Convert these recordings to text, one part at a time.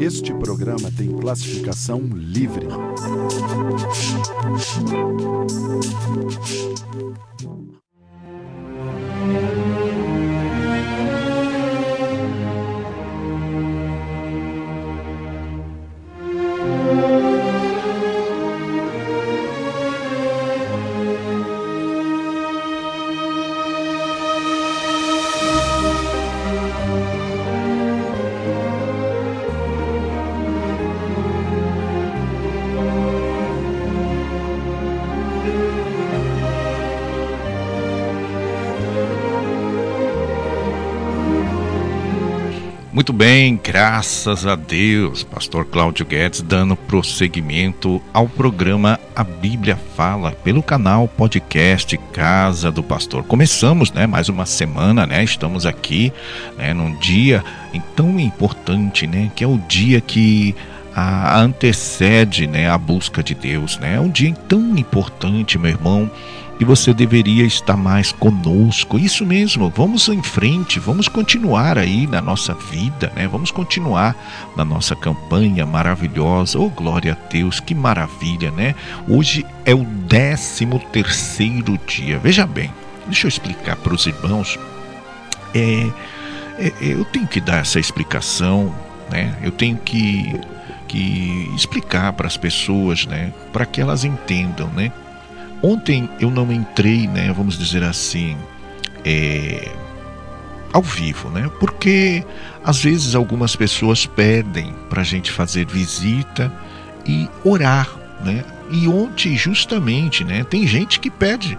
Este programa tem classificação livre. Graças a Deus, Pastor Cláudio Guedes dando prosseguimento ao programa A Bíblia Fala pelo canal podcast Casa do Pastor. Começamos, né, mais uma semana, né? Estamos aqui, né, num dia tão importante, né, que é o dia que a antecede, né, a busca de Deus, né? É um dia tão importante, meu irmão e você deveria estar mais conosco. Isso mesmo, vamos em frente, vamos continuar aí na nossa vida, né? Vamos continuar na nossa campanha maravilhosa. Oh, glória a Deus, que maravilha, né? Hoje é o 13 terceiro dia. Veja bem, deixa eu explicar para os irmãos. É, é, eu tenho que dar essa explicação, né? Eu tenho que, que explicar para as pessoas, né? Para que elas entendam, né? Ontem eu não entrei, né, vamos dizer assim, é, ao vivo, né? Porque às vezes algumas pessoas pedem para a gente fazer visita e orar, né? E ontem justamente, né? Tem gente que pede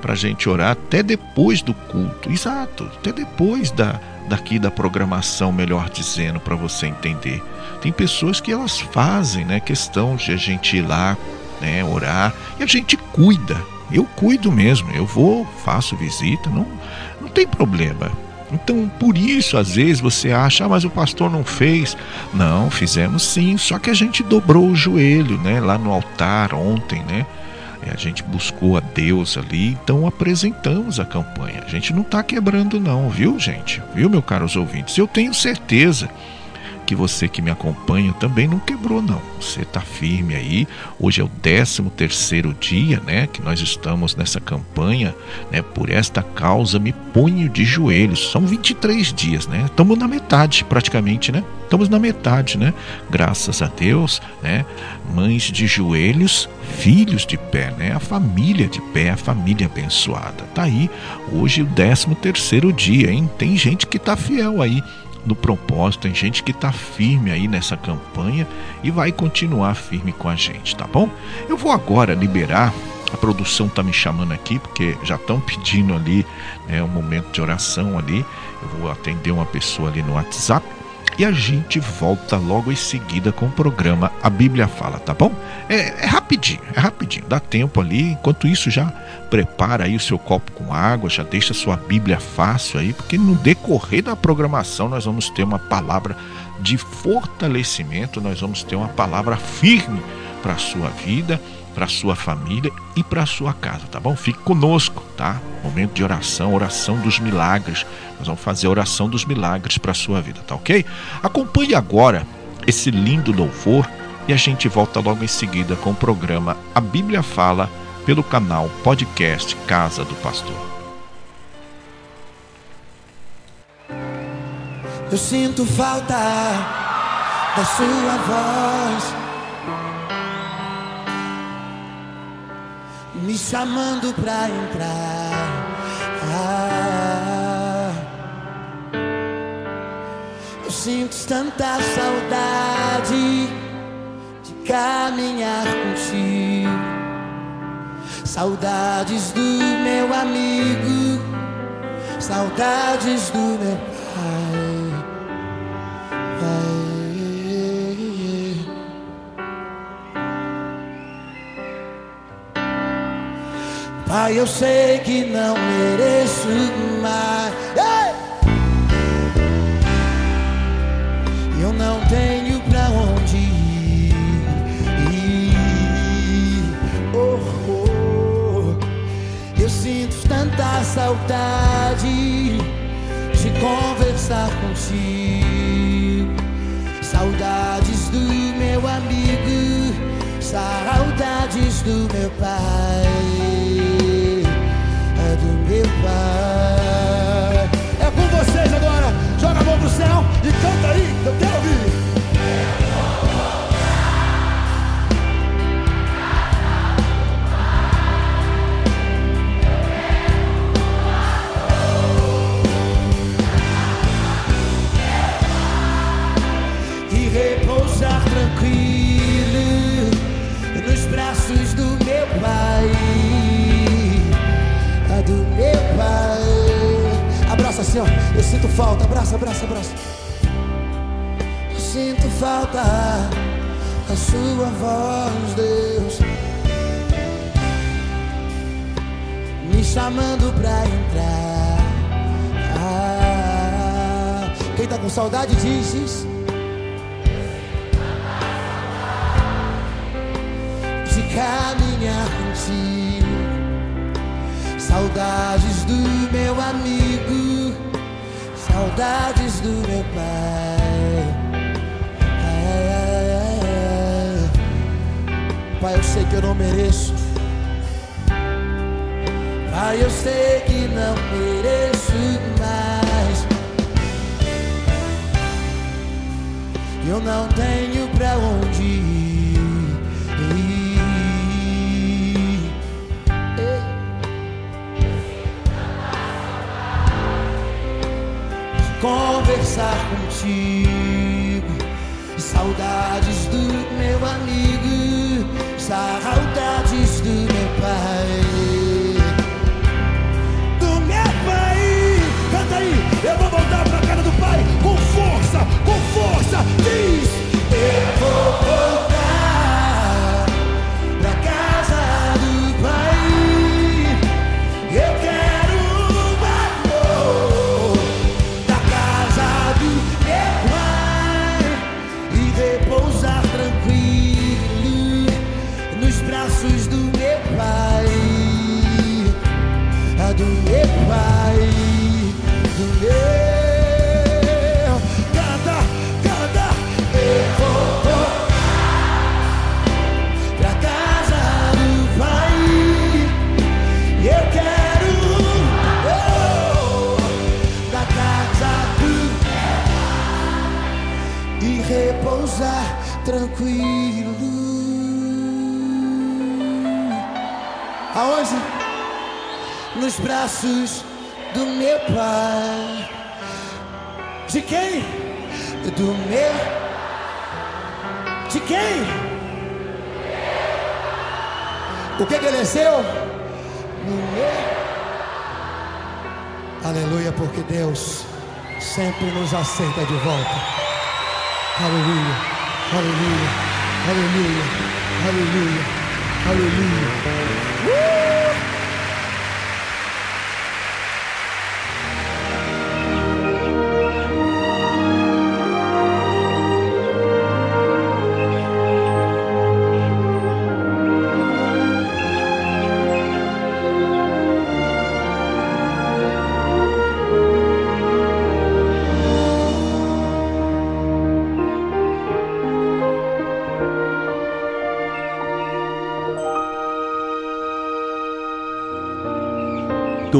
para a gente orar até depois do culto, exato, até depois da daqui da programação, melhor dizendo, para você entender. Tem pessoas que elas fazem, né? Questão de a gente ir lá né, orar, e a gente cuida. Eu cuido mesmo, eu vou, faço visita, não, não tem problema. Então, por isso, às vezes você acha, ah, mas o pastor não fez. Não, fizemos sim, só que a gente dobrou o joelho, né, lá no altar ontem, né? A gente buscou a Deus ali, então apresentamos a campanha. A gente não está quebrando, não, viu, gente? Viu, meu caros ouvintes? Eu tenho certeza que você que me acompanha também não quebrou, não. Você está firme aí. Hoje é o 13 terceiro dia, né? Que nós estamos nessa campanha, né? Por esta causa me ponho de joelhos. São 23 dias, né? Estamos na metade, praticamente, né? Estamos na metade, né? Graças a Deus, né? Mães de joelhos, filhos de pé, né? A família de pé, a família abençoada. Tá aí hoje o 13 terceiro dia, hein? Tem gente que tá fiel aí no propósito, tem gente que está firme aí nessa campanha e vai continuar firme com a gente, tá bom? Eu vou agora liberar. A produção está me chamando aqui porque já estão pedindo ali né, um momento de oração ali. Eu vou atender uma pessoa ali no WhatsApp e a gente volta logo em seguida com o programa A Bíblia Fala, tá bom? É, é, rapidinho, é rapidinho, dá tempo ali. Enquanto isso, já prepara aí o seu copo com água, já deixa sua Bíblia fácil aí, porque no decorrer da programação nós vamos ter uma palavra de fortalecimento, nós vamos ter uma palavra firme para a sua vida para sua família e para sua casa, tá bom? Fique conosco, tá? Momento de oração, oração dos milagres. Nós vamos fazer a oração dos milagres para sua vida, tá ok? Acompanhe agora esse lindo louvor e a gente volta logo em seguida com o programa A Bíblia Fala pelo canal podcast Casa do Pastor. Eu sinto falta da sua voz. Me chamando pra entrar. Ah, eu sinto tanta saudade de caminhar contigo. Saudades do meu amigo, saudades do meu Pai, eu sei que não mereço mais. Eu não tenho pra onde ir. Oh, oh, oh. Eu sinto tanta saudade de conversar contigo. Saudades do meu amigo, saudades do meu pai. Mão pro céu e canta aí. Eu quero ouvir. repousar tranquilo nos braços do meu pai, do meu pai. Assim, ó. Eu sinto falta. Abraça, abraça, abraça. Eu sinto falta da sua voz, Deus, me chamando pra entrar. Ah, quem tá com saudade diz, diz. de caminhar contigo. Saudades do meu amigo, saudades do meu pai. Ai, ai, ai, ai. Pai, eu sei que eu não mereço. Pai, eu sei que não mereço mais. Eu não tenho pra onde ir. Conversar contigo, saudades do meu amigo, saudades do meu pai do meu pai. Canta aí, eu vou voltar pra casa do pai com força, com força. Diz, braços do meu pai. De quem? Do meu. De quem? O que que? No meu. Aleluia, porque Deus sempre nos aceita de volta. Aleluia, aleluia, aleluia, aleluia, aleluia. Uh!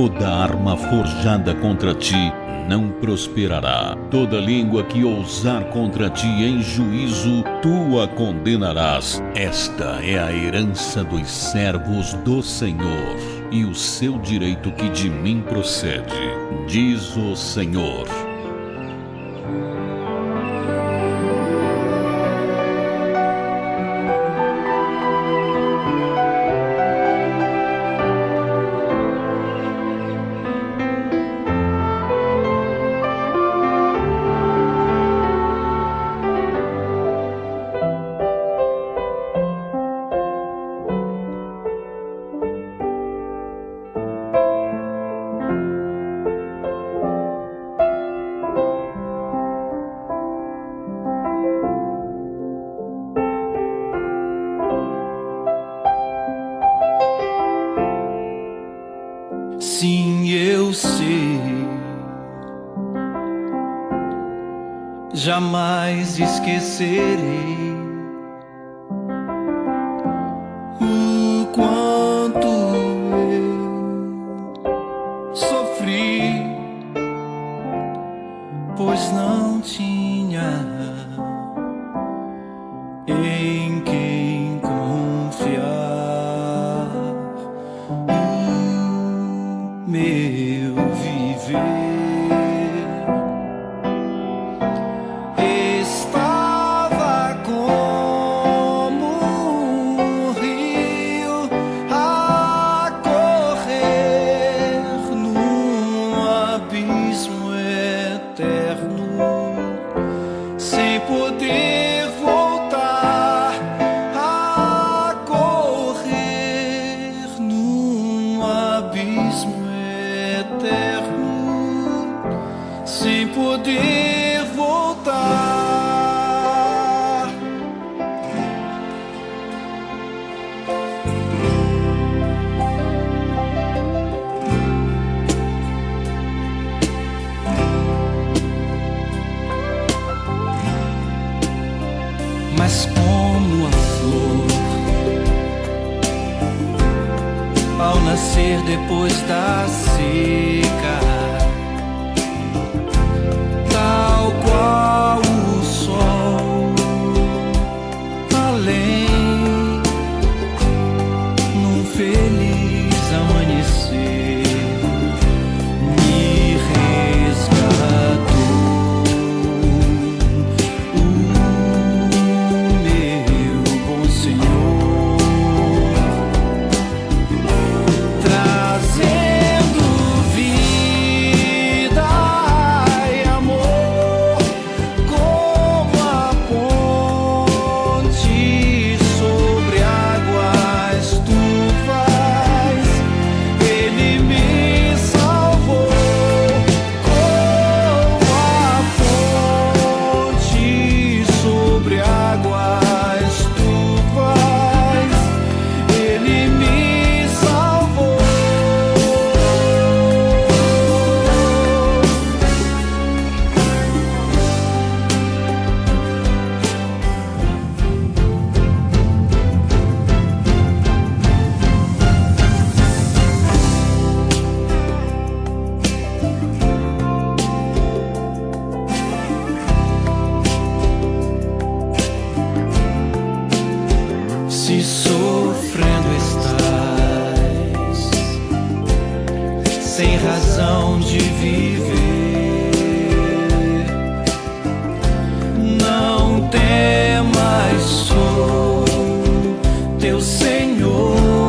Toda arma forjada contra ti não prosperará. Toda língua que ousar contra ti em juízo, tu a condenarás. Esta é a herança dos servos do Senhor e o seu direito que de mim procede, diz o Senhor. Esquecerei. Mas como a flor. Ao nascer depois da seca, Senhor,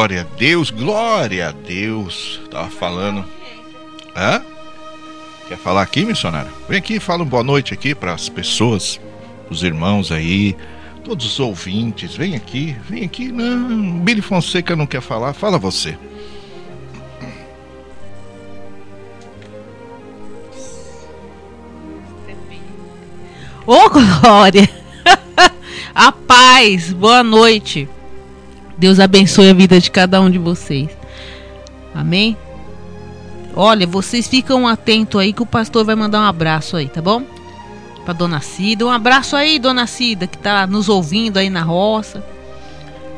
glória a Deus, glória a Deus. Tava falando. Hã? Quer falar aqui, missionário? Vem aqui, fala uma boa noite aqui para as pessoas, os irmãos aí, todos os ouvintes. Vem aqui, vem aqui. Não, Billy Fonseca não quer falar, fala você. Ô, Glória! a paz, boa noite. Deus abençoe a vida de cada um de vocês. Amém? Olha, vocês ficam atentos aí que o pastor vai mandar um abraço aí, tá bom? Pra dona Cida. Um abraço aí, dona Cida, que tá nos ouvindo aí na roça.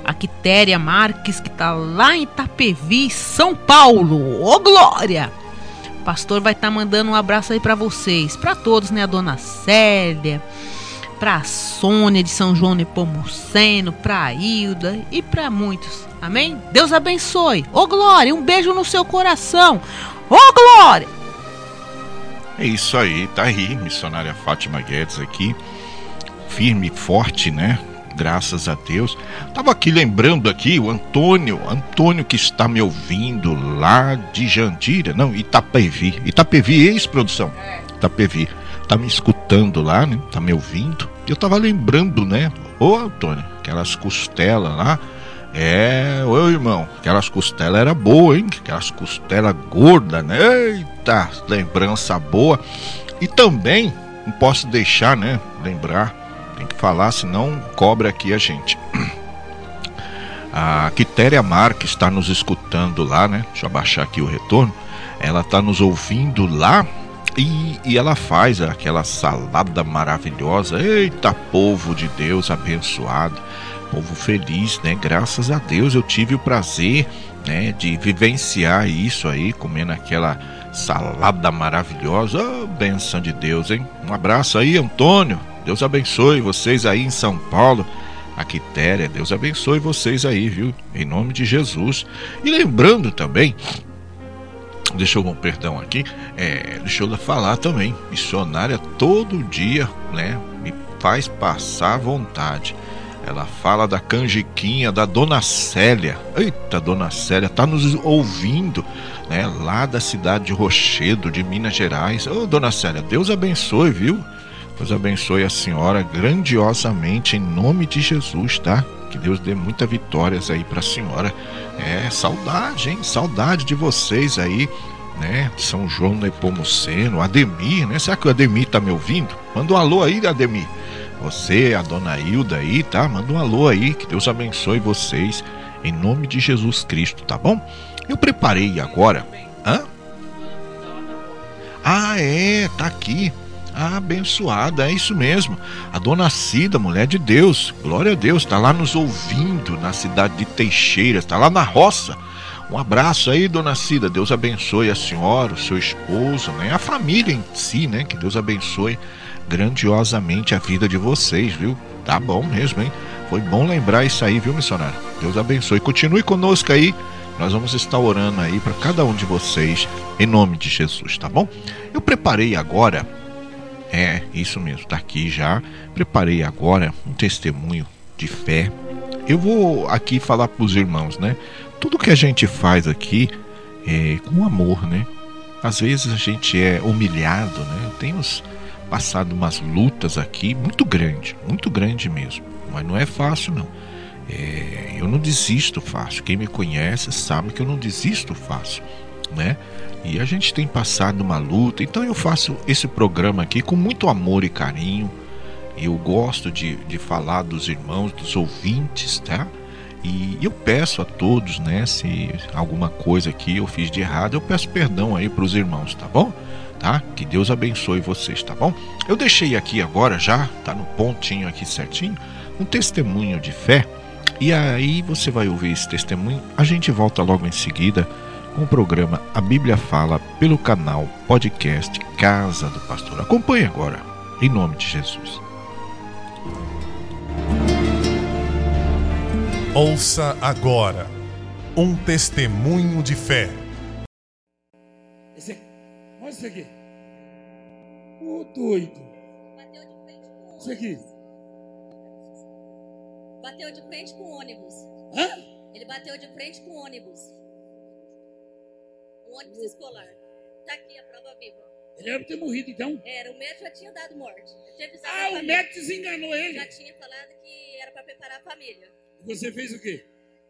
A Quitéria Marques, que tá lá em Itapevi, São Paulo. Ô, Glória! O pastor vai estar mandando um abraço aí para vocês, para todos, né? A dona Célia, para a Sônia de São João Nepomuceno, para a Hilda e para muitos. Amém? Deus abençoe. Ô Glória, um beijo no seu coração. Ô Glória! É isso aí, tá aí, missionária Fátima Guedes aqui, firme e forte, né? Graças a Deus. Tava aqui lembrando aqui o Antônio, Antônio que está me ouvindo lá de Jandira, não, Itapevi. Itapevi, ex-produção. Itapevi. Tá me escutando lá, né? Tá me ouvindo. Eu tava lembrando, né? Ô Antônio, aquelas costelas lá. É, ô irmão, aquelas costelas era boa, hein? Aquelas costelas gordas, né? Eita, lembrança boa. E também, não posso deixar, né? Lembrar, tem que falar, senão cobra aqui a gente. A Quitéria Marques está nos escutando lá, né? Deixa eu abaixar aqui o retorno. Ela está nos ouvindo lá e, e ela faz aquela salada maravilhosa. Eita, povo de Deus abençoado povo feliz, né? Graças a Deus eu tive o prazer, né, de vivenciar isso aí, comendo aquela salada maravilhosa. Oh, benção de Deus, hein? Um abraço aí, Antônio. Deus abençoe vocês aí em São Paulo. A Quitéria, Deus abençoe vocês aí, viu? Em nome de Jesus. E lembrando também, deixa eu, perdão aqui, é, deixa eu falar também, missionária todo dia, né? Me faz passar vontade. Ela fala da canjiquinha da Dona Célia. Eita, Dona Célia, tá nos ouvindo, né? Lá da cidade de Rochedo, de Minas Gerais. Ô, Dona Célia, Deus abençoe, viu? Deus abençoe a senhora grandiosamente em nome de Jesus, tá? Que Deus dê muitas vitórias aí pra senhora. É, saudade, hein? Saudade de vocês aí, né? São João Nepomuceno, Ademir, né? Será que o Ademir tá me ouvindo? Manda um alô aí, Ademir. Você, a dona Hilda aí, tá? Manda um alô aí, que Deus abençoe vocês, em nome de Jesus Cristo, tá bom? Eu preparei agora. Hã? Ah, é, tá aqui. Abençoada, é isso mesmo. A dona Cida, mulher de Deus, glória a Deus, tá lá nos ouvindo na cidade de Teixeiras, tá lá na roça. Um abraço aí, dona Cida. Deus abençoe a senhora, o seu esposo, né? A família em si, né? Que Deus abençoe grandiosamente a vida de vocês, viu? Tá bom mesmo, hein? Foi bom lembrar isso aí, viu, missionário? Deus abençoe. Continue conosco aí. Nós vamos estar orando aí para cada um de vocês, em nome de Jesus, tá bom? Eu preparei agora, é, isso mesmo, tá aqui já. Preparei agora um testemunho de fé. Eu vou aqui falar para os irmãos, né? Tudo que a gente faz aqui é com amor, né? Às vezes a gente é humilhado, né? Temos passado umas lutas aqui muito grande, muito grande mesmo. Mas não é fácil não. É, eu não desisto fácil. Quem me conhece sabe que eu não desisto fácil, né? E a gente tem passado uma luta. Então eu faço esse programa aqui com muito amor e carinho. Eu gosto de, de falar dos irmãos, dos ouvintes, tá? E eu peço a todos, né? Se alguma coisa aqui eu fiz de errado, eu peço perdão aí para os irmãos, tá bom? tá? Que Deus abençoe vocês, tá bom? Eu deixei aqui agora já, tá no pontinho aqui certinho, um testemunho de fé. E aí você vai ouvir esse testemunho. A gente volta logo em seguida com o programa A Bíblia Fala pelo canal podcast Casa do Pastor. Acompanhe agora, em nome de Jesus. Ouça agora um testemunho de fé. Esse, olha isso aqui. Ô doido. Bateu de frente com Isso aqui. Bateu de frente com o ônibus. Hã? Ele bateu de frente com o ônibus. Um ônibus escolar. Tá aqui a prova viva. Ele era pra ter morrido então. Era, o médico já tinha dado morte. Ah, o médico desenganou ele. Já tinha falado que era para preparar a família. Você fez o quê?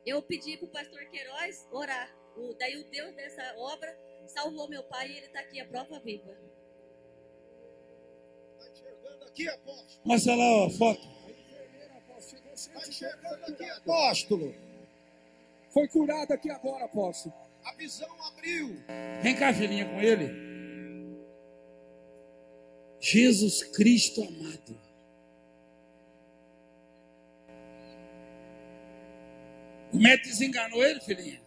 Eu pedi pro pastor Queiroz orar. O, daí o Deus dessa obra salvou meu pai e ele tá aqui, a prova viva. Mostra lá a foto. Apóstolo, foi curado aqui agora, apóstolo. A visão abriu. Vem cá, filhinha, com ele. Jesus Cristo amado. O médico desenganou ele, filhinha.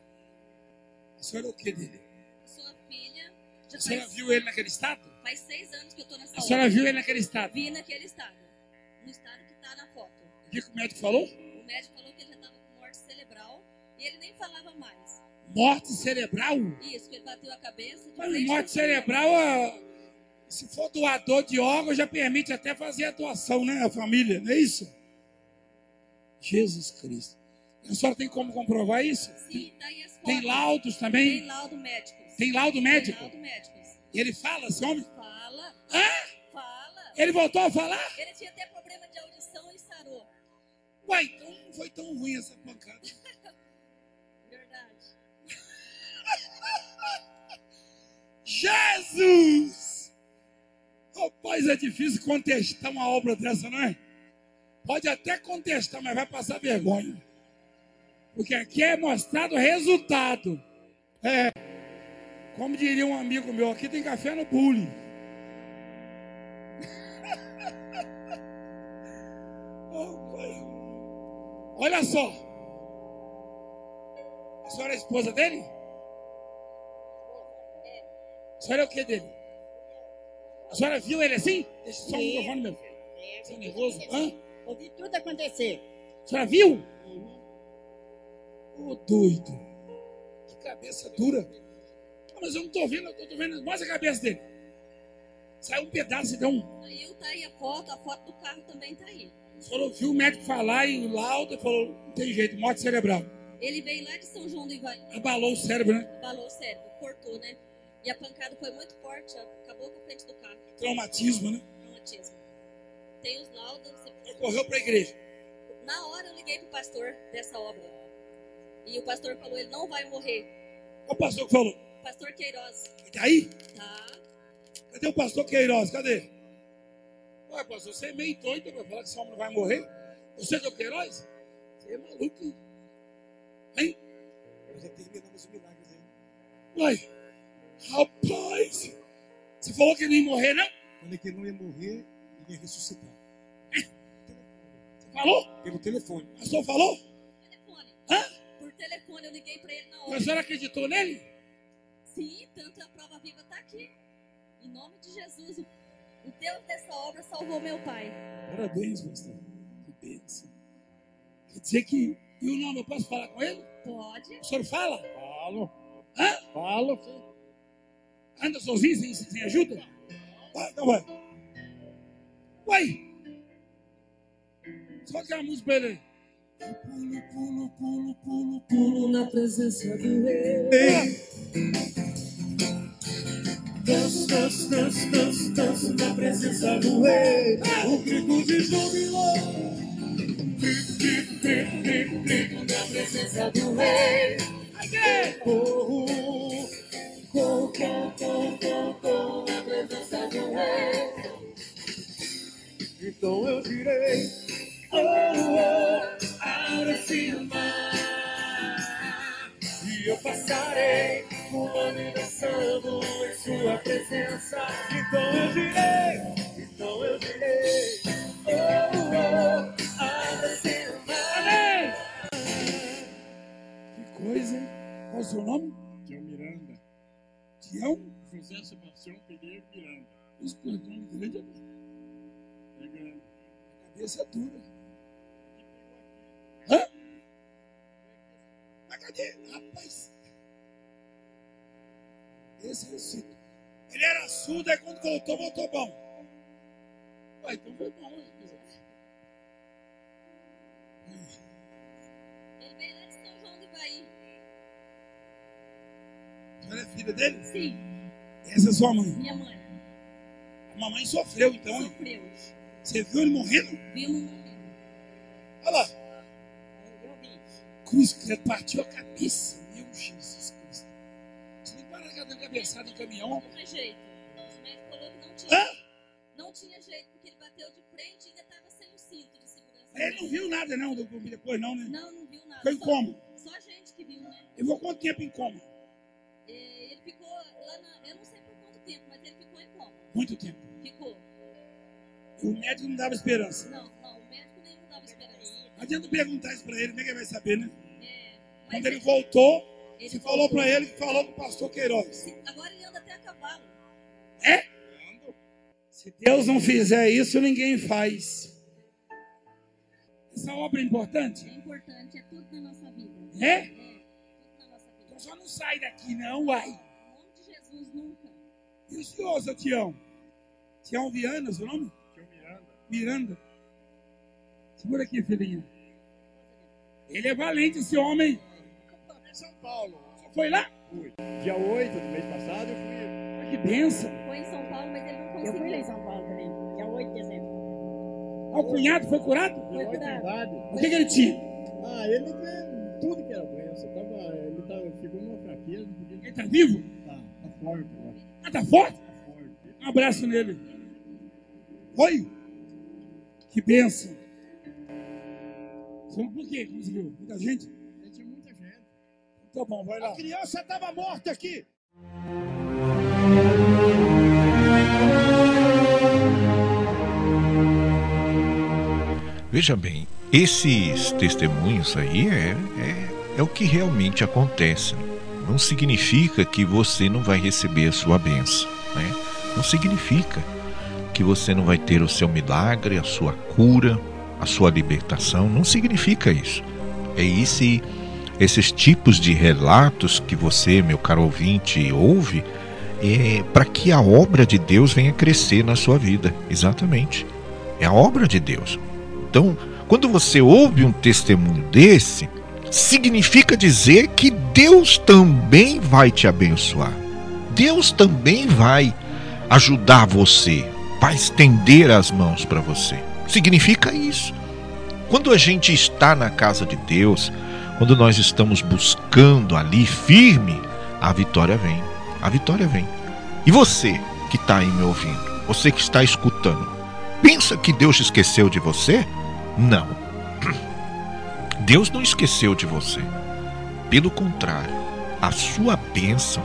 A senhora é o que dele? Sua filha Já A senhora faz, viu ele naquele estado? faz seis anos que eu tô nessa A senhora viu ele naquele estado? Vi naquele estado. No estado que tá na foto. O que que o médico falou? Morte cerebral? Isso, que ele bateu a cabeça. Mas morte cerebral, se for doador de órgãos, já permite até fazer a doação, né? A família, não é isso? Jesus Cristo. A senhora tem como comprovar isso? Sim, tá aí as. Tem laudos também? Tem laudo médico. Tem laudo médico? Tem laudo médicos. E ele fala, esse homem? Fala. Hã? Fala. Ele voltou a falar? Ele tinha até problema de audição e sarou. Ué, então não foi tão ruim essa pancada. Jesus! Rapaz, é difícil contestar uma obra dessa, não é? Pode até contestar, mas vai passar vergonha. Porque aqui é mostrado resultado. É. Como diria um amigo meu, aqui tem café no pai. Olha só. A senhora é a esposa dele? A senhora é o que dele? A senhora viu ele assim? Deixa só o microfone, meu filho. Você é nervoso? Hã? Ouvi tudo acontecer. A senhora viu? Ô doido. Que cabeça dura. Ah, mas eu não tô vendo, eu tô vendo. Mostra a cabeça dele. Saiu um pedaço, então. Aí tá aí a foto, a foto do carro também tá aí. A senhora ouviu o médico falar e o laudo e falou: não tem jeito, morte cerebral. Ele veio lá de São João do Ivaí, Abalou o cérebro, né? abalou o cérebro, cortou, né? E a pancada foi muito forte, acabou com a frente do carro. Traumatismo, né? Traumatismo. Tem os laudos. Você... Correu pra igreja. Na hora eu liguei pro pastor dessa obra. E o pastor falou, ele não vai morrer. Qual o pastor que falou? Pastor Queiroz. Tá aí? Tá. Cadê o pastor Queiroz? Cadê? Ué, pastor, você é meio doido pra falar que esse homem não vai morrer? Você é o Queiroz? Você é maluco, hein? Hein? Eu já terminamos os milagres aí. Ué, rapaz, você falou que ele não ia morrer, não? Falei que ele não ia morrer e ia ressuscitar. Você falou? Pelo telefone. O pastor falou? Telefone. Hã? Por telefone eu liguei pra ele na E a hora. senhora acreditou nele? Sim, tanto a prova viva tá aqui. Em nome de Jesus, o Deus dessa obra salvou meu pai. Parabéns, pastor. Que bênção. Quer dizer que. E o nome, eu posso falar com ele? Pode. O senhor fala? Falo. Hã? Falo. Anda sozinho, sem, sem ajuda? Vai, então vai. Vai. Só aquela música pra ele aí. Pulo, pulo, pulo, pulo, pulo na presença do rei. Danço, danço, danço, danço, danço na presença do rei. O grito de júbilo. Grito, grito, grito, grito, grito na presença do rei. Corro, corro, corro, corro, corro na presença do rei. Então eu direi, oh, oh, abre-se o mar. E eu passarei pulando e dançando em sua presença. Então eu direi, então eu direi, oh, oh, abre-se o mar. Que coisa, hein? Qual o seu nome? Tião Miranda. Tião? José Sebastião Pereira Miranda. É nome grande É grande. cabeça dura. Hã? Mas cadê? Rapaz. Esse é o cito. Ele era surdo, aí quando voltou, voltou bom. Ué, então foi bom, hein? Ele veio lá de São João do Ivaí. A senhora filha dele? Sim, Essa é sua mãe. minha mãe. A mamãe sofreu, então? Sofreu. Você viu ele morrendo? Vimos Olha lá. Eu vi. Cruz, partiu a cabeça. Meu Jesus Cristo. Você nem para cada cabeçada em caminhão. Não tinha jeito. O médico falou que não tinha. Hã? Não tinha jeito, porque ele bateu de frente e ainda estava sem o cinto de segurança. Ele não viu nada, não, depois, não, né? Não, não viu nada. Foi em Só- coma. Só a gente que viu, né? Ele ficou quanto tempo em coma? Muito tempo. Ficou. O médico não dava esperança. Não, não, o médico nem não dava esperança. Não adianta perguntar isso pra ele, é ele vai saber, né? É, Quando ele voltou, ele você falou pra ele que falou com o pastor Queiroz. Agora ele anda até a cavalo. Se Deus não fizer isso, ninguém faz. Essa obra é importante? É importante, é tudo na nossa vida. É? É, tudo na nossa vida. Então só não sai daqui, não, uai. Em nome de Jesus, nunca. E o senhor, seu Tião? Tião Viana, seu nome? Tio Miranda. Miranda. Segura aqui, filhinha. Ele é valente, esse homem. Eu estava em São Paulo. Você foi lá? Fui. Dia 8 do mês passado eu fui. Ah, Que benção. Foi em São Paulo, mas ele não Eu conseguiu. fui lá em São Paulo também, dia 8 de dezembro. Ah, o cunhado foi curado? Foi curado. verdade. O que, que ele tinha? Ah, ele tem tudo que era doença. Tava, ele tava, ficou numa fraqueza. Ele tá vivo? Tá, tá forte, eu acho. Ah, tá forte? Tá forte. Um abraço nele. Oi. Que benção. Por quê? Conseguiu? Muita gente? Tinha muita gente. Tá bom, vai lá. A criança estava morta aqui. Veja bem, esses testemunhos aí é, é, é o que realmente acontece. Não significa que você não vai receber a sua bênção. Né? Não significa que você não vai ter o seu milagre, a sua cura, a sua libertação. Não significa isso. É esse, esses tipos de relatos que você, meu caro ouvinte, ouve é, para que a obra de Deus venha crescer na sua vida. Exatamente. É a obra de Deus. Então, quando você ouve um testemunho desse, significa dizer que Deus também vai te abençoar. Deus também vai ajudar você, vai estender as mãos para você. Significa isso. Quando a gente está na casa de Deus, quando nós estamos buscando ali firme, a vitória vem. A vitória vem. E você que está aí me ouvindo, você que está escutando, pensa que Deus esqueceu de você? Não. Deus não esqueceu de você. Pelo contrário, a sua bênção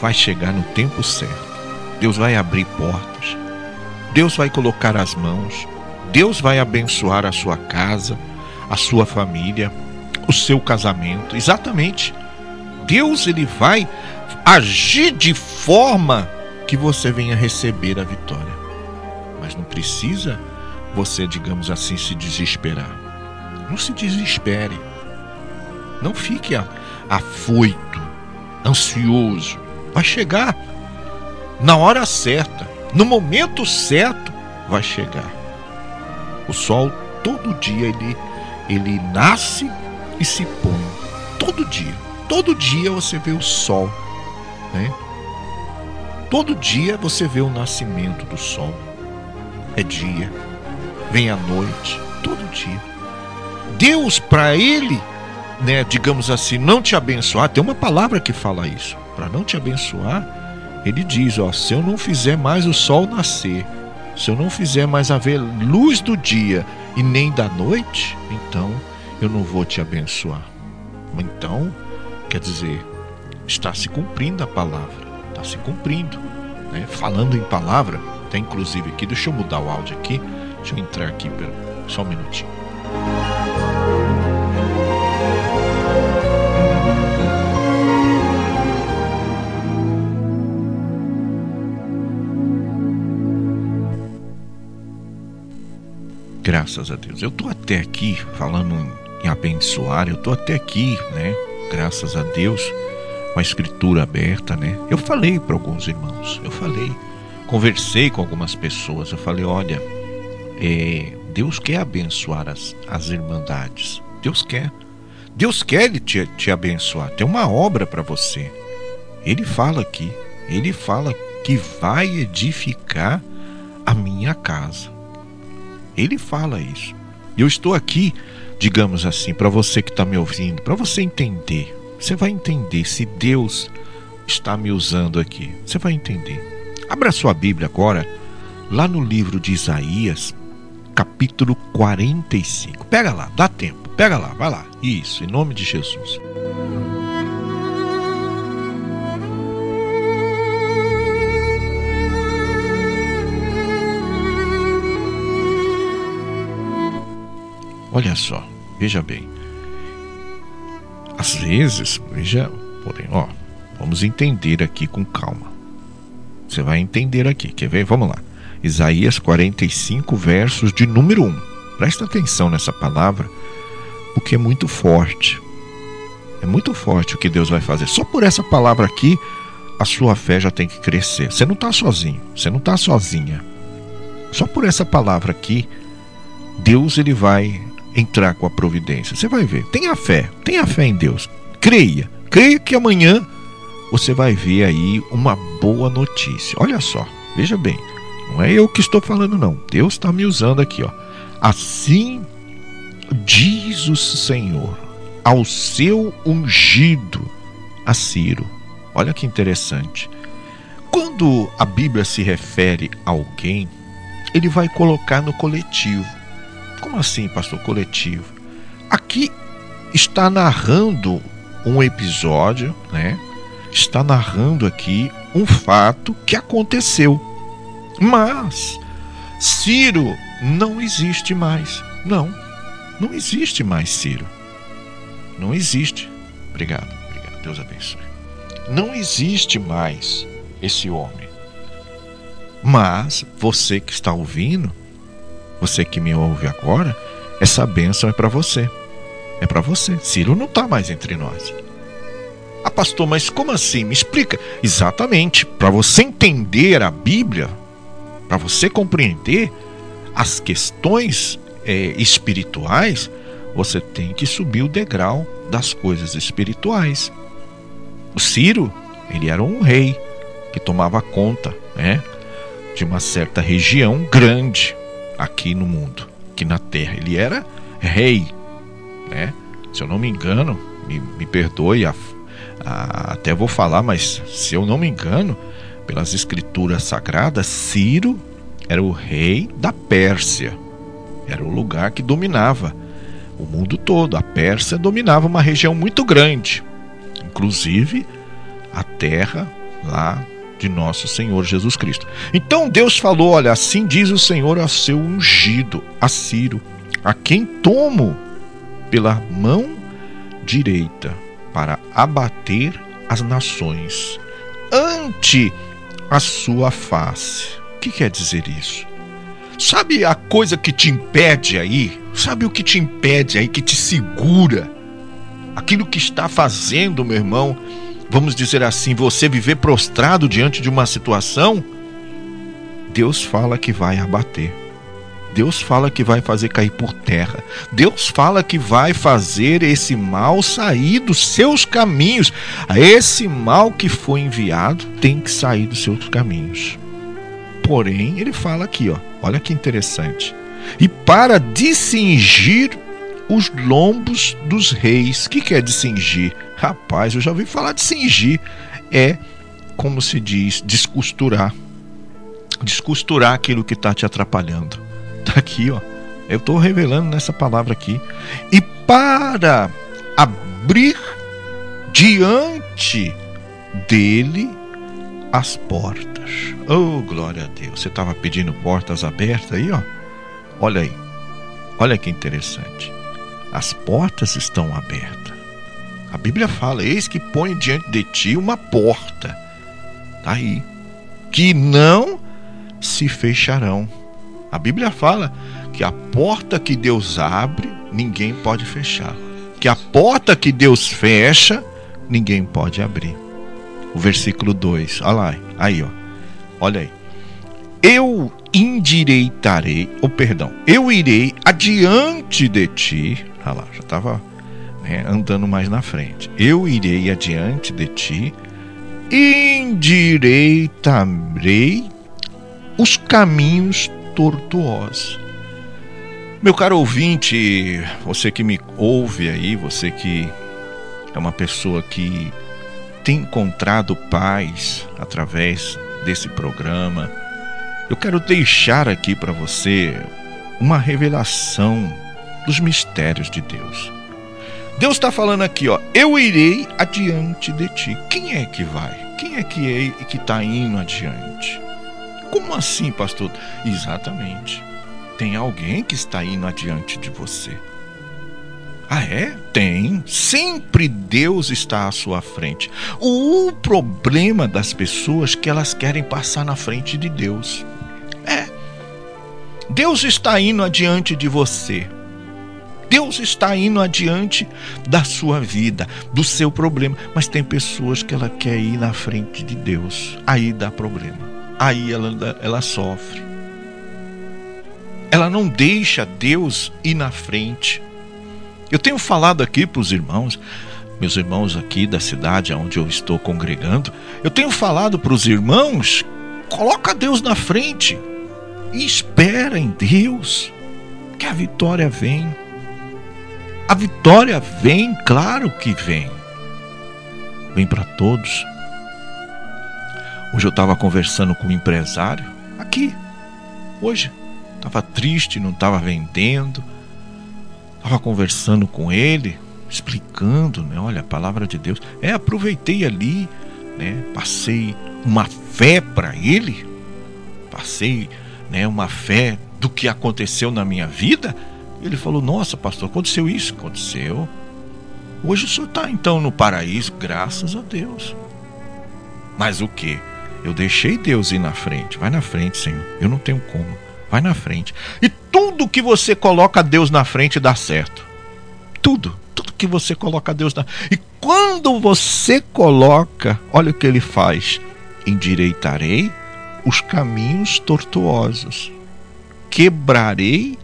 vai chegar no tempo certo. Deus vai abrir portas. Deus vai colocar as mãos. Deus vai abençoar a sua casa, a sua família, o seu casamento. Exatamente. Deus ele vai agir de forma que você venha receber a vitória. Mas não precisa você, digamos assim, se desesperar. Não se desespere. Não fique afoito, ansioso. Vai chegar. Na hora certa, no momento certo, vai chegar. O sol todo dia ele ele nasce e se põe. Todo dia. Todo dia você vê o sol, né? Todo dia você vê o nascimento do sol. É dia, vem a noite, todo dia. Deus para ele, né, digamos assim, não te abençoar, tem uma palavra que fala isso. Para não te abençoar, ele diz, ó, se eu não fizer mais o sol nascer, se eu não fizer mais haver luz do dia e nem da noite, então eu não vou te abençoar. Então, quer dizer, está se cumprindo a palavra, está se cumprindo, né? Falando em palavra, até inclusive aqui, deixa eu mudar o áudio aqui, deixa eu entrar aqui, só um minutinho. Graças a Deus. Eu tô até aqui falando em, abençoar, eu tô até aqui, né? Graças a Deus, com a escritura aberta, né? Eu falei para alguns irmãos, eu falei, conversei com algumas pessoas, eu falei, olha, é, Deus quer abençoar as, as irmandades. Deus quer. Deus quer te, te abençoar. Tem uma obra para você. Ele fala aqui, ele fala que vai edificar a minha casa. Ele fala isso. Eu estou aqui, digamos assim, para você que está me ouvindo, para você entender. Você vai entender se Deus está me usando aqui. Você vai entender. Abra sua Bíblia agora, lá no livro de Isaías, capítulo 45. Pega lá, dá tempo. Pega lá, vai lá. Isso, em nome de Jesus. Olha só, veja bem. Às vezes, veja, porém, ó, vamos entender aqui com calma. Você vai entender aqui, quer ver? Vamos lá. Isaías 45, versos de número 1. Presta atenção nessa palavra, porque é muito forte. É muito forte o que Deus vai fazer. Só por essa palavra aqui, a sua fé já tem que crescer. Você não está sozinho, você não está sozinha. Só por essa palavra aqui, Deus ele vai entrar com a providência. Você vai ver. Tenha fé, tenha fé em Deus. Creia, creia que amanhã você vai ver aí uma boa notícia. Olha só, veja bem. Não é eu que estou falando, não. Deus está me usando aqui, ó. Assim diz o Senhor ao seu ungido, a Ciro. Olha que interessante. Quando a Bíblia se refere a alguém, ele vai colocar no coletivo. Como assim, pastor? Coletivo. Aqui está narrando um episódio, né? Está narrando aqui um fato que aconteceu. Mas Ciro não existe mais. Não, não existe mais Ciro. Não existe. Obrigado, obrigado. Deus abençoe. Não existe mais esse homem. Mas você que está ouvindo, você que me ouve agora, essa bênção é para você. É para você. Ciro não está mais entre nós. Ah, pastor, mas como assim? Me explica. Exatamente. Para você entender a Bíblia, para você compreender as questões é, espirituais, você tem que subir o degrau das coisas espirituais. O Ciro, ele era um rei que tomava conta, né, de uma certa região grande aqui no mundo, aqui na Terra. Ele era rei, né? Se eu não me engano, me, me perdoe, a, a, até vou falar, mas se eu não me engano, pelas escrituras sagradas, Ciro era o rei da Pérsia. Era o lugar que dominava o mundo todo. A Pérsia dominava uma região muito grande, inclusive a terra lá de nosso Senhor Jesus Cristo. Então Deus falou: Olha, assim diz o Senhor a seu ungido, a Ciro, a quem tomo pela mão direita para abater as nações ante a sua face. O que quer dizer isso? Sabe a coisa que te impede aí? Sabe o que te impede aí, que te segura? Aquilo que está fazendo, meu irmão, vamos dizer assim, você viver prostrado diante de uma situação? Deus fala que vai abater. Deus fala que vai fazer cair por terra. Deus fala que vai fazer esse mal sair dos seus caminhos. Esse mal que foi enviado tem que sair dos seus caminhos. Porém, ele fala aqui, ó, olha que interessante. E para discingir os lombos dos reis. Que quer discingir? Rapaz, eu já ouvi falar de cingir. É, como se diz, descosturar. Descosturar aquilo que está te atrapalhando. Está aqui, ó. Eu estou revelando nessa palavra aqui. E para abrir diante dele as portas. Oh, glória a Deus. Você estava pedindo portas abertas aí, ó. Olha aí. Olha que interessante. As portas estão abertas. A Bíblia fala: Eis que põe diante de ti uma porta. Tá aí. Que não se fecharão. A Bíblia fala que a porta que Deus abre, ninguém pode fechar. Que a porta que Deus fecha, ninguém pode abrir o versículo 2. Olha lá, aí, ó. Olha aí. Eu endireitarei, ou oh, perdão, eu irei adiante de ti. Olha lá, já estava né, andando mais na frente. Eu irei adiante de ti, endireitarei os caminhos tortuosos. Meu caro ouvinte, você que me ouve aí, você que é uma pessoa que tem encontrado paz através desse programa, eu quero deixar aqui para você uma revelação dos mistérios de Deus. Deus está falando aqui, ó, eu irei adiante de ti. Quem é que vai? Quem é que é que está indo adiante? Como assim, pastor? Exatamente. Tem alguém que está indo adiante de você. Ah, é? Tem. Sempre Deus está à sua frente. O problema das pessoas é que elas querem passar na frente de Deus. É. Deus está indo adiante de você. Deus está indo adiante da sua vida, do seu problema. Mas tem pessoas que ela quer ir na frente de Deus. Aí dá problema. Aí ela, ela sofre. Ela não deixa Deus ir na frente. Eu tenho falado aqui para os irmãos, meus irmãos aqui da cidade onde eu estou congregando, eu tenho falado para os irmãos: coloca Deus na frente e espera em Deus, que a vitória vem. A vitória vem, claro que vem. Vem para todos. Hoje eu estava conversando com um empresário aqui. Hoje estava triste, não estava vendendo. Estava conversando com ele, explicando, né? Olha, a palavra de Deus. É, aproveitei ali, né? Passei uma fé para ele. Passei, né, uma fé do que aconteceu na minha vida ele falou: Nossa, pastor, aconteceu isso? Aconteceu. Hoje o senhor está então no paraíso, graças a Deus. Mas o que? Eu deixei Deus ir na frente. Vai na frente, Senhor. Eu não tenho como. Vai na frente. E tudo que você coloca Deus na frente dá certo. Tudo. Tudo que você coloca Deus na. E quando você coloca, olha o que ele faz: endireitarei os caminhos tortuosos, quebrarei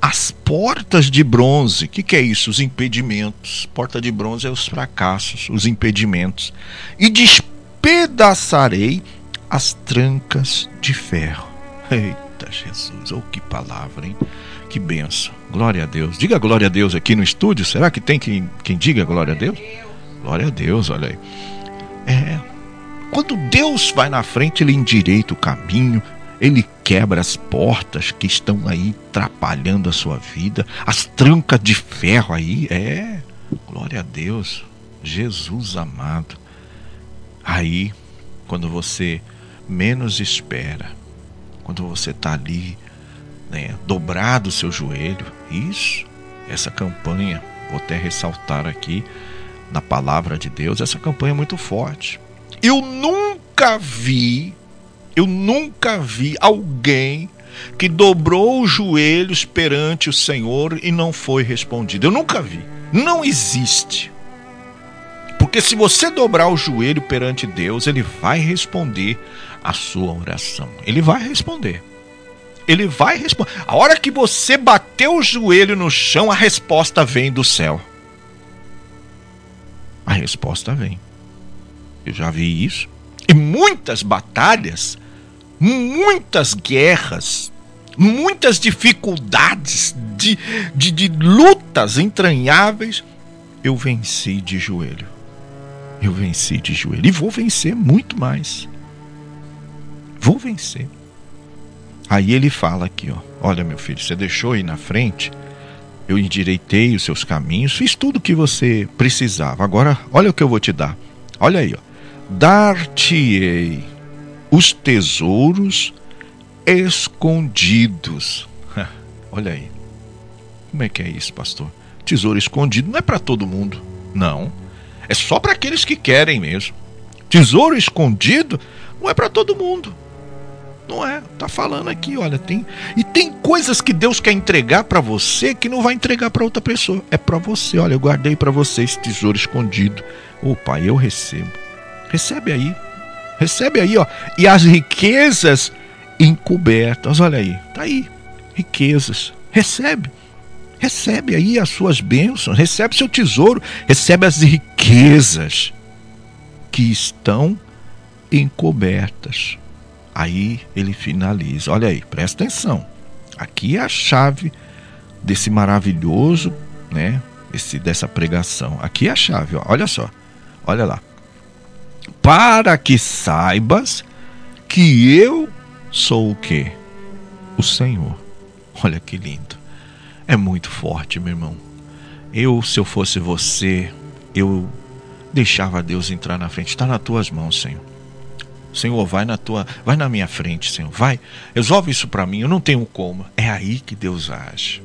as portas de bronze. O que, que é isso? Os impedimentos. Porta de bronze é os fracassos, os impedimentos. E despedaçarei as trancas de ferro. Eita Jesus, oh que palavra, hein? Que benção. Glória a Deus. Diga glória a Deus aqui no estúdio. Será que tem quem, quem diga glória a Deus? Glória a Deus, olha aí. É. Quando Deus vai na frente, ele endireita o caminho, ele quebra as portas que estão aí atrapalhando a sua vida, as trancas de ferro aí, é. Glória a Deus, Jesus amado. Aí, quando você menos espera, quando você está ali, né, dobrado o seu joelho, isso, essa campanha, vou até ressaltar aqui na palavra de Deus, essa campanha é muito forte. Eu nunca vi eu nunca vi alguém que dobrou os joelhos perante o Senhor e não foi respondido. Eu nunca vi. Não existe. Porque se você dobrar o joelho perante Deus, ele vai responder a sua oração. Ele vai responder. Ele vai responder. A hora que você bateu o joelho no chão, a resposta vem do céu. A resposta vem. Eu já vi isso. E muitas batalhas muitas guerras, muitas dificuldades, de, de, de lutas entranháveis, eu venci de joelho. Eu venci de joelho. E vou vencer muito mais. Vou vencer. Aí ele fala aqui, ó. Olha, meu filho, você deixou aí na frente. Eu endireitei os seus caminhos, fiz tudo o que você precisava. Agora, olha o que eu vou te dar. Olha aí, ó. Dar-te-ei os tesouros escondidos. Olha aí. Como é que é isso, pastor? Tesouro escondido não é para todo mundo. Não. É só para aqueles que querem mesmo. Tesouro escondido não é para todo mundo. Não é. Tá falando aqui, olha, tem e tem coisas que Deus quer entregar para você que não vai entregar para outra pessoa. É para você. Olha, eu guardei para você esse tesouro escondido. Oh, Pai, eu recebo. Recebe aí. Recebe aí, ó. E as riquezas encobertas. Olha aí. Tá aí. Riquezas. Recebe. Recebe aí as suas bênçãos. Recebe seu tesouro. Recebe as riquezas que estão encobertas. Aí ele finaliza. Olha aí, presta atenção. Aqui é a chave desse maravilhoso, né? Esse, dessa pregação. Aqui é a chave, ó. olha só. Olha lá para que saibas que eu sou o quê? O Senhor. Olha que lindo. É muito forte, meu irmão. Eu, se eu fosse você, eu deixava Deus entrar na frente. Está nas tuas mãos, Senhor. Senhor, vai na tua, vai na minha frente, Senhor. Vai, resolve isso para mim. Eu não tenho como. É aí que Deus age.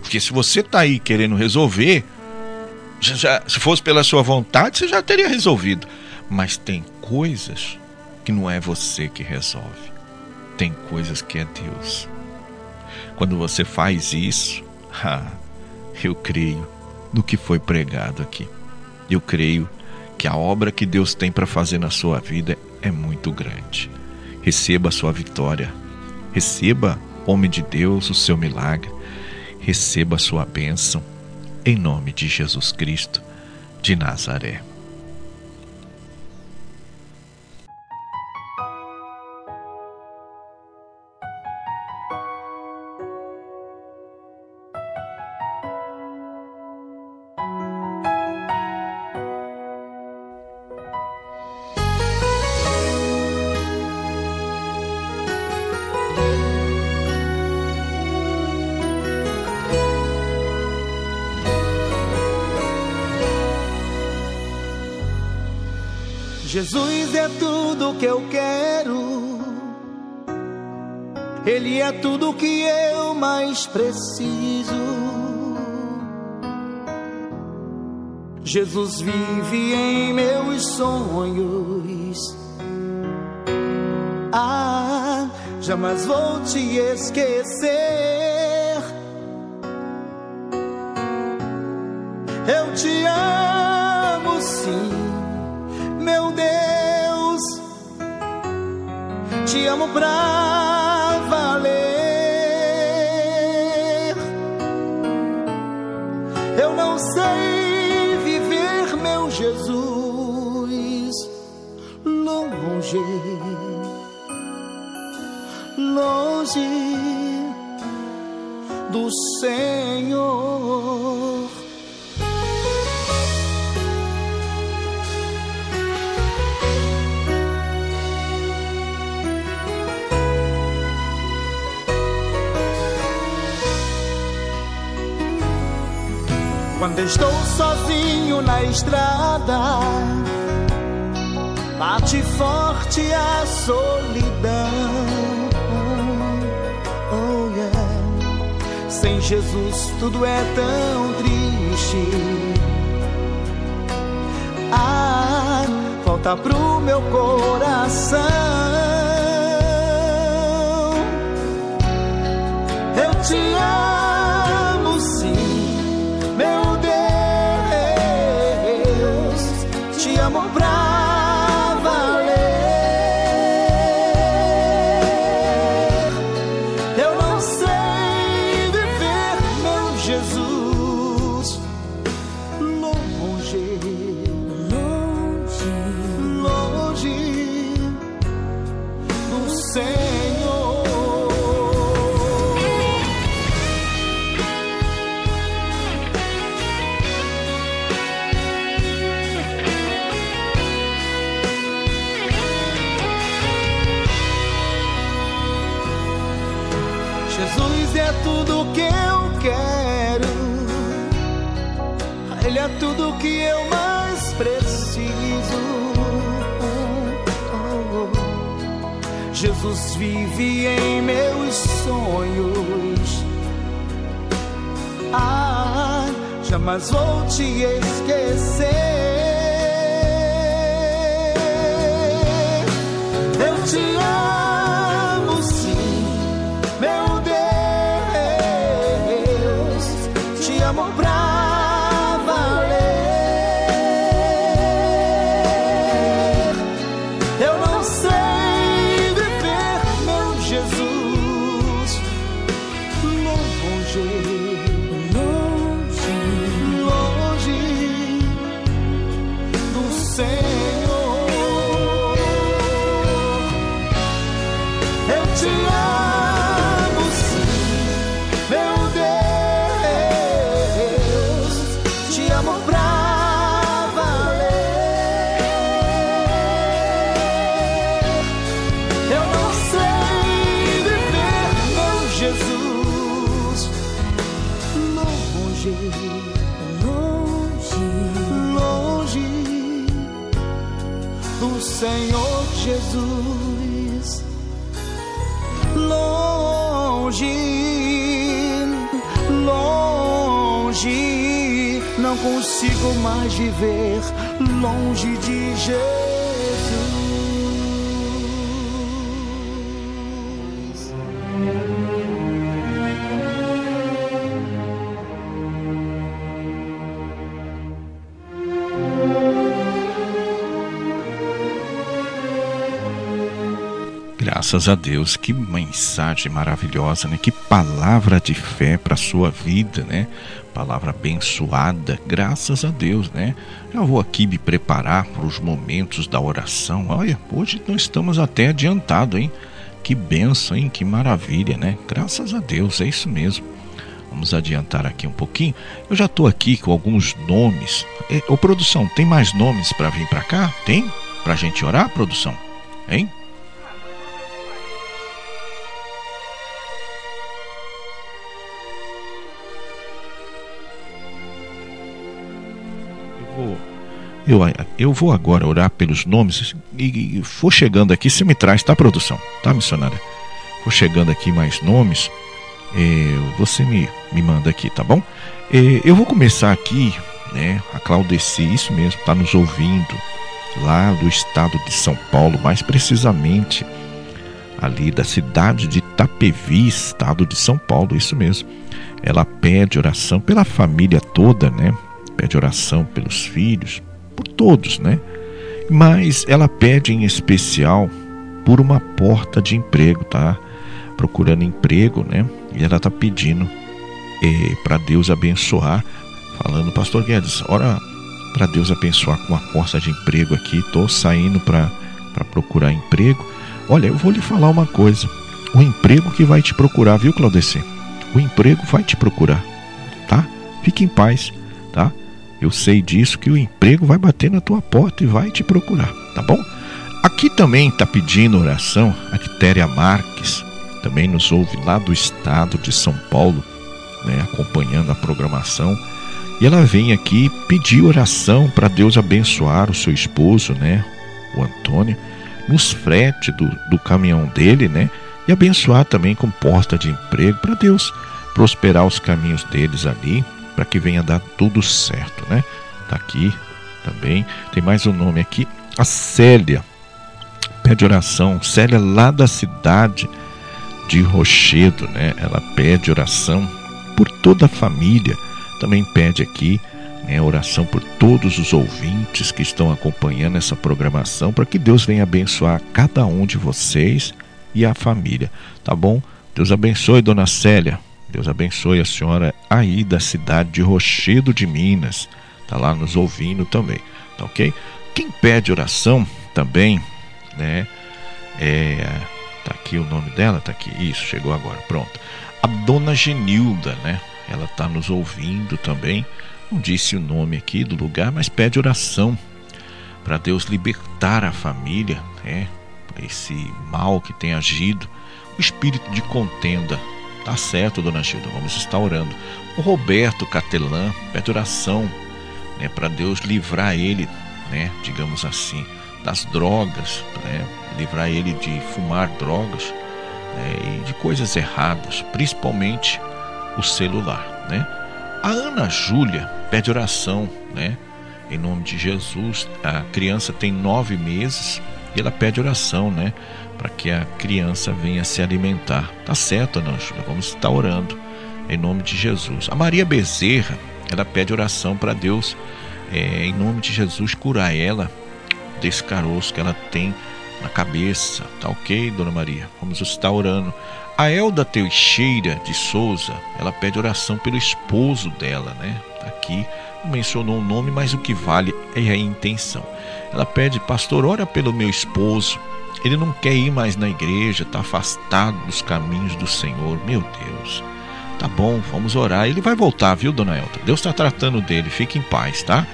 Porque se você está aí querendo resolver, já, se fosse pela sua vontade, você já teria resolvido. Mas tem coisas que não é você que resolve. Tem coisas que é Deus. Quando você faz isso, ah, eu creio no que foi pregado aqui. Eu creio que a obra que Deus tem para fazer na sua vida é muito grande. Receba a sua vitória. Receba, homem de Deus, o seu milagre. Receba a sua bênção. Em nome de Jesus Cristo de Nazaré. Jesus é tudo que eu quero. Ele é tudo que eu mais preciso. Jesus vive em meus sonhos. Ah, jamais vou te esquecer. Eu te amo sim meu Deus, te amo pra valer. Eu não sei viver, meu Jesus, longe, longe do Senhor. Quando estou sozinho na estrada, bate forte a solidão. Oh yeah. Sem Jesus tudo é tão triste. Ah, volta pro meu coração. Do Senhor Jesus longe, longe, não consigo mais viver longe de Jesus. Graças a Deus, que mensagem maravilhosa, né? Que palavra de fé para sua vida, né? Palavra abençoada, graças a Deus, né? Já vou aqui me preparar para os momentos da oração. Olha, hoje nós estamos até adiantado, hein? Que benção, hein? Que maravilha, né? Graças a Deus, é isso mesmo. Vamos adiantar aqui um pouquinho. Eu já estou aqui com alguns nomes. Ô, produção, tem mais nomes para vir para cá? Tem? Para gente orar, produção? Hein? Eu, eu vou agora orar pelos nomes e, e for chegando aqui, você me traz, tá, produção? Tá, missionária? For chegando aqui mais nomes, é, você me, me manda aqui, tá bom? É, eu vou começar aqui, né, a Claudeci, isso mesmo, tá nos ouvindo, lá do estado de São Paulo, mais precisamente ali da cidade de Itapevi, estado de São Paulo, isso mesmo. Ela pede oração pela família toda, né? Pede oração pelos filhos, por todos, né? Mas ela pede em especial por uma porta de emprego, tá? Procurando emprego, né? E ela tá pedindo eh, para Deus abençoar, falando, Pastor Guedes, ora para Deus abençoar com uma porta de emprego aqui, tô saindo para procurar emprego. Olha, eu vou lhe falar uma coisa. O emprego que vai te procurar, viu, Claudecê? O emprego vai te procurar, tá? Fique em paz? Eu sei disso que o emprego vai bater na tua porta e vai te procurar, tá bom? Aqui também está pedindo oração a Quitéria Marques, também nos ouve lá do estado de São Paulo, né, acompanhando a programação. E ela vem aqui pedir oração para Deus abençoar o seu esposo, né, o Antônio, nos frete do, do caminhão dele, né, e abençoar também com porta de emprego para Deus prosperar os caminhos deles ali, para que venha dar tudo certo, né? Tá aqui também. Tem mais um nome aqui, a Célia. Pede oração. Célia lá da cidade de Rochedo, né? Ela pede oração por toda a família. Também pede aqui né, oração por todos os ouvintes que estão acompanhando essa programação, para que Deus venha abençoar cada um de vocês e a família, tá bom? Deus abençoe, dona Célia. Deus abençoe a senhora aí da cidade de Rochedo de Minas. Tá lá nos ouvindo também, tá ok? Quem pede oração também, né? É, tá aqui o nome dela, tá aqui. Isso, chegou agora, pronto. A dona Genilda, né? Ela tá nos ouvindo também. Não disse o nome aqui do lugar, mas pede oração para Deus libertar a família, né? Esse mal que tem agido, o espírito de contenda Tá certo, dona Gilda, vamos estar orando. O Roberto Catelã pede oração né, para Deus livrar ele, né, digamos assim, das drogas, né, livrar ele de fumar drogas né, e de coisas erradas, principalmente o celular. Né? A Ana Júlia pede oração, né, em nome de Jesus. A criança tem nove meses e ela pede oração, né, para que a criança venha se alimentar. Tá certo, Júlia, vamos estar orando em nome de Jesus. A Maria Bezerra, ela pede oração para Deus, é, em nome de Jesus, curar ela desse caroço que ela tem na cabeça. Tá ok, Dona Maria? Vamos estar orando. A Elda Teixeira de Souza, ela pede oração pelo esposo dela, né? Tá aqui, não mencionou o nome, mas o que vale é a intenção. Ela pede, pastor, ora pelo meu esposo, ele não quer ir mais na igreja, está afastado dos caminhos do Senhor. Meu Deus. Tá bom, vamos orar. Ele vai voltar, viu, dona Elta? Deus está tratando dele, fique em paz, tá?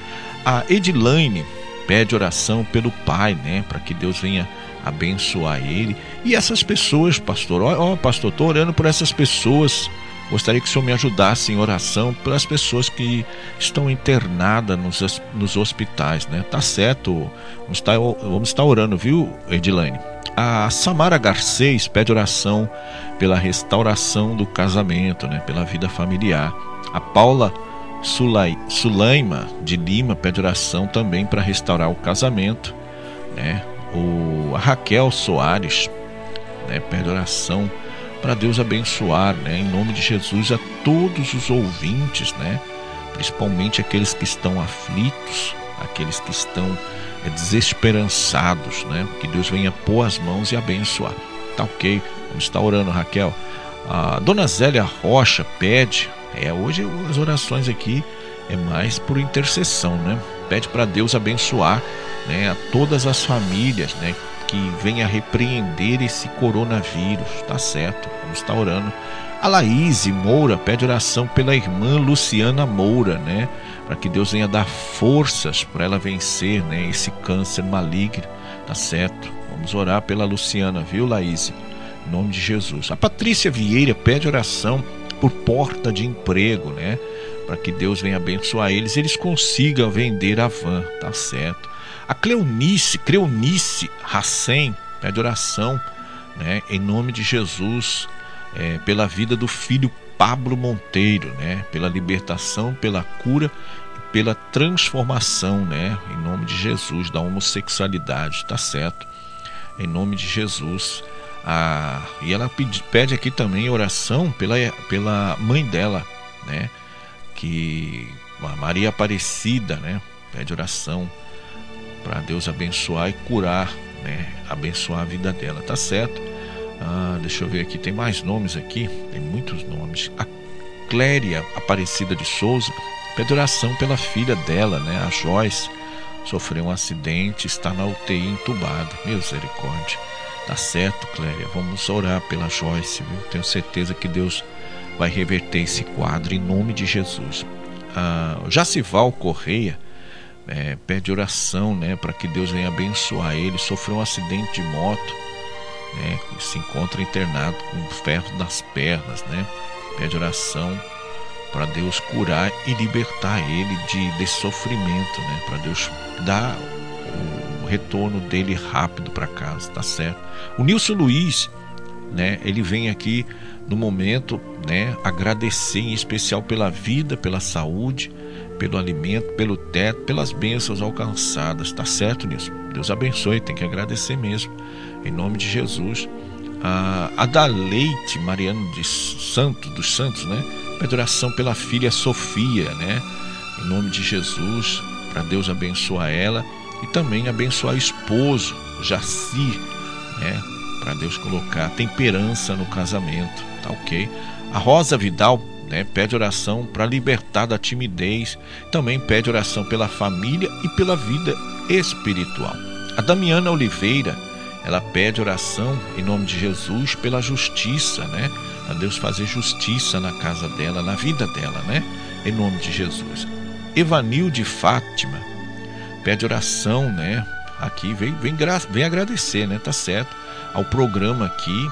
A Edilane pede oração pelo pai, né? Para que Deus venha abençoar ele. E essas pessoas, pastor, ó pastor, estou orando por essas pessoas. Gostaria que o senhor me ajudasse em oração pelas pessoas que estão internadas nos, nos hospitais, né? Tá certo, vamos estar, vamos estar orando, viu, Edilane? A Samara Garcês pede oração pela restauração do casamento, né? Pela vida familiar. A Paula Sulai, Sulaima de Lima pede oração também para restaurar o casamento, né? O, a Raquel Soares né, pede oração para Deus abençoar, né, em nome de Jesus, a todos os ouvintes, né, principalmente aqueles que estão aflitos, aqueles que estão é, desesperançados, né, que Deus venha pôr as mãos e abençoar. Tá ok. Vamos estar orando, Raquel. A dona Zélia Rocha pede, é hoje as orações aqui é mais por intercessão, né? Pede para Deus abençoar, né, a todas as famílias, né, que venha repreender esse coronavírus, tá certo? Vamos estar orando. A Laís Moura pede oração pela irmã Luciana Moura, né? Para que Deus venha dar forças para ela vencer, né, esse câncer maligno, tá certo? Vamos orar pela Luciana, viu, Laís? Em nome de Jesus. A Patrícia Vieira pede oração por porta de emprego, né? Para que Deus venha abençoar eles, eles consigam vender a van, tá certo? A Cleonice, Cleonice Racem pede oração, né? Em nome de Jesus, é, pela vida do filho Pablo Monteiro, né? Pela libertação, pela cura pela transformação, né? Em nome de Jesus, da homossexualidade, tá certo? Em nome de Jesus. Ah, e ela pede, pede aqui também oração pela, pela mãe dela, né? Que a Maria Aparecida, né? Pede oração para Deus abençoar e curar, né? Abençoar a vida dela, tá certo? Ah, deixa eu ver aqui, tem mais nomes aqui, tem muitos nomes. A Cléria Aparecida de Souza pede oração pela filha dela, né? A Joyce sofreu um acidente, está na UTI entubada. Misericórdia. Tá certo, Cléria. Vamos orar pela Joyce, viu? Tenho certeza que Deus vai reverter esse quadro em nome de Jesus. Ah, Jacival Correia é, pede oração, né, para que Deus venha abençoar ele. Sofreu um acidente de moto, né, se encontra internado com ferro nas pernas, né? Pede oração para Deus curar e libertar ele de, de sofrimento, né? Para Deus dar o retorno dele rápido para casa, tá certo? O Nilson Luiz, né? Ele vem aqui no momento, né? Agradecer em especial pela vida, pela saúde, pelo alimento, pelo teto, pelas bênçãos alcançadas, tá certo, Nilson? Deus abençoe, tem que agradecer mesmo, em nome de Jesus. A, a da Leite Mariano de Santos, dos Santos, né? Pede oração pela filha Sofia, né? Em nome de Jesus, para Deus abençoar ela e também abençoar o esposo, Jaci, né? Para Deus colocar temperança no casamento, tá ok? A Rosa Vidal, né? Pede oração para libertar da timidez, também pede oração pela família e pela vida espiritual. A Damiana Oliveira, ela pede oração em nome de Jesus pela justiça, né? A Deus fazer justiça na casa dela, na vida dela, né? Em nome de Jesus. Evanil de Fátima pede oração, né? Aqui vem, vem, vem agradecer, né? Tá certo. Ao programa aqui,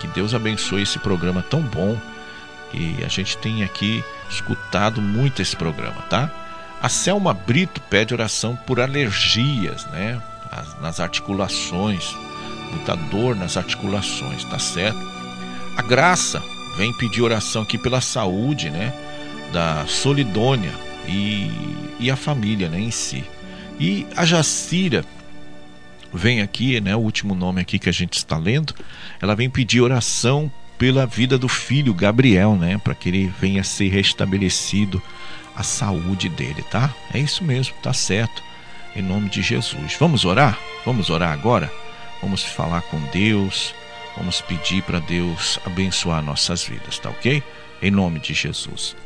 que Deus abençoe esse programa tão bom. E a gente tem aqui escutado muito esse programa, tá? A Selma Brito pede oração por alergias, né? nas articulações, muita dor nas articulações, tá certo? A Graça vem pedir oração aqui pela saúde, né? Da Solidônia e, e a família, né? Em si. E a Jacira vem aqui, né? O último nome aqui que a gente está lendo, ela vem pedir oração pela vida do filho Gabriel, né? Para que ele venha ser restabelecido a saúde dele, tá? É isso mesmo, tá certo. Em nome de Jesus. Vamos orar? Vamos orar agora? Vamos falar com Deus. Vamos pedir para Deus abençoar nossas vidas, tá ok? Em nome de Jesus.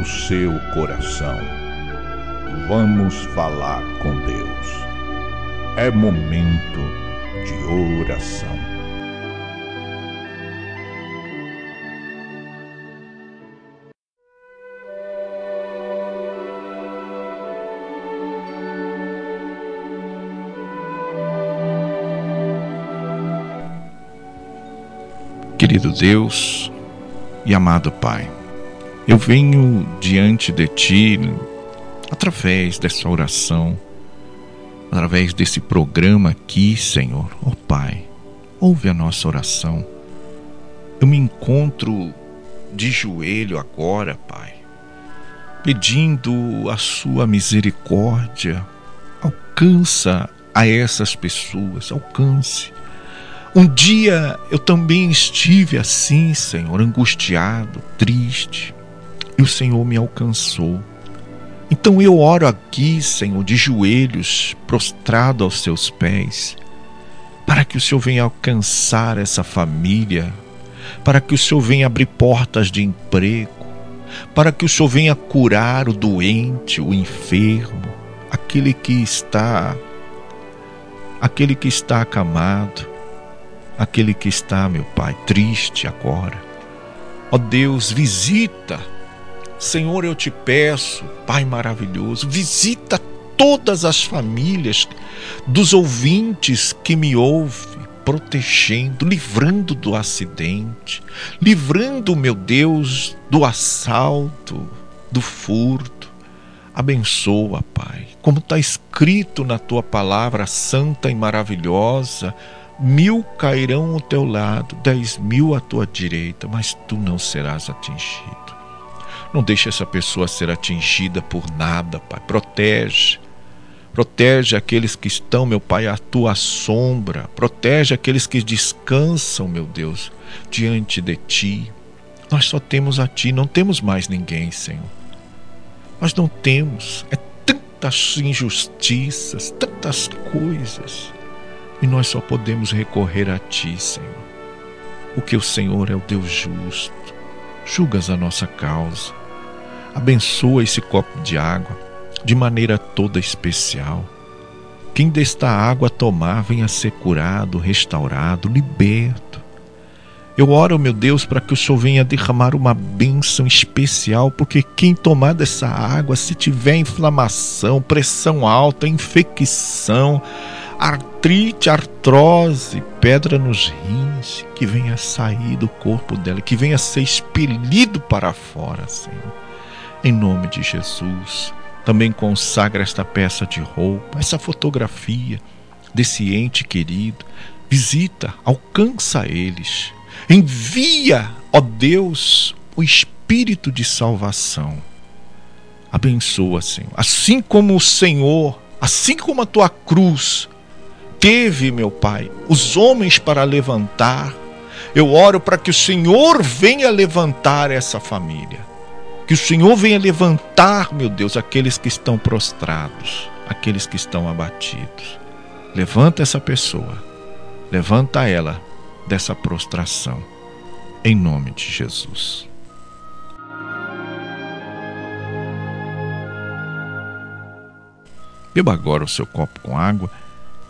O seu coração. Vamos falar com Deus. É momento de oração. Querido Deus e amado Pai, eu venho diante de Ti através dessa oração, através desse programa aqui, Senhor, ó oh, Pai, ouve a nossa oração. Eu me encontro de joelho agora, Pai, pedindo a Sua misericórdia, alcança a essas pessoas, alcance um dia eu também estive assim, Senhor, angustiado, triste. E o Senhor me alcançou. Então eu oro aqui, Senhor, de joelhos, prostrado aos seus pés, para que o Senhor venha alcançar essa família, para que o Senhor venha abrir portas de emprego, para que o Senhor venha curar o doente, o enfermo, aquele que está aquele que está acamado, aquele que está, meu Pai, triste agora. Ó Deus, visita Senhor, eu te peço, Pai maravilhoso, visita todas as famílias dos ouvintes que me ouvem, protegendo, livrando do acidente, livrando, meu Deus, do assalto, do furto. Abençoa, Pai, como está escrito na tua palavra santa e maravilhosa. Mil cairão ao teu lado, dez mil à tua direita, mas tu não serás atingido. Não deixe essa pessoa ser atingida por nada, Pai. Protege. Protege aqueles que estão, meu Pai, à tua sombra. Protege aqueles que descansam, meu Deus, diante de ti. Nós só temos a ti, não temos mais ninguém, Senhor. Nós não temos. É tantas injustiças, tantas coisas. E nós só podemos recorrer a ti, Senhor. Porque o Senhor é o Deus justo. Julgas a nossa causa abençoa esse copo de água de maneira toda especial. Quem desta água tomar venha ser curado, restaurado, liberto. Eu oro, meu Deus, para que o Senhor venha derramar uma bênção especial, porque quem tomar dessa água, se tiver inflamação, pressão alta, infecção, artrite, artrose, pedra nos rins, que venha sair do corpo dela, que venha ser expelido para fora, Senhor em nome de Jesus. Também consagra esta peça de roupa, essa fotografia desse ente querido. Visita, alcança eles. Envia, ó Deus, o Espírito de salvação. Abençoa, Senhor. Assim como o Senhor, assim como a tua cruz teve, meu Pai, os homens para levantar, eu oro para que o Senhor venha levantar essa família. Que o Senhor venha levantar, meu Deus, aqueles que estão prostrados, aqueles que estão abatidos. Levanta essa pessoa, levanta ela dessa prostração, em nome de Jesus. Beba agora o seu copo com água,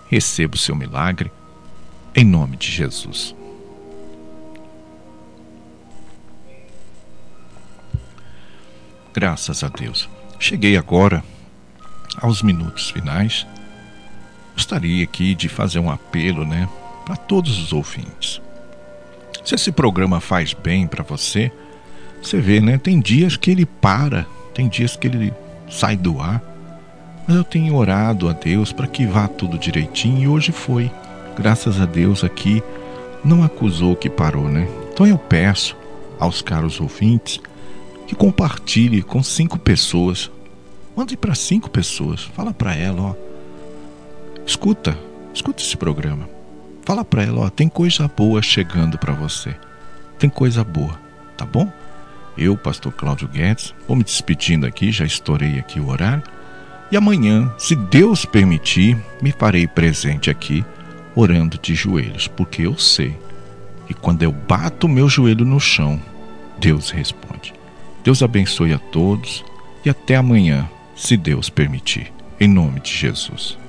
receba o seu milagre, em nome de Jesus. Graças a Deus. Cheguei agora aos minutos finais. Gostaria aqui de fazer um apelo, né, para todos os ouvintes. Se esse programa faz bem para você, você vê, né, tem dias que ele para, tem dias que ele sai do ar. Mas eu tenho orado a Deus para que vá tudo direitinho e hoje foi. Graças a Deus aqui não acusou que parou, né? Então eu peço aos caros ouvintes que compartilhe com cinco pessoas. Mande para cinco pessoas. Fala para ela, ó. Escuta, escuta esse programa. Fala para ela, ó, tem coisa boa chegando para você. Tem coisa boa, tá bom? Eu, pastor Cláudio Guedes, vou me despedindo aqui, já estourei aqui o horário. E amanhã, se Deus permitir, me farei presente aqui, orando de joelhos, porque eu sei que quando eu bato meu joelho no chão, Deus responde. Deus abençoe a todos e até amanhã, se Deus permitir. Em nome de Jesus.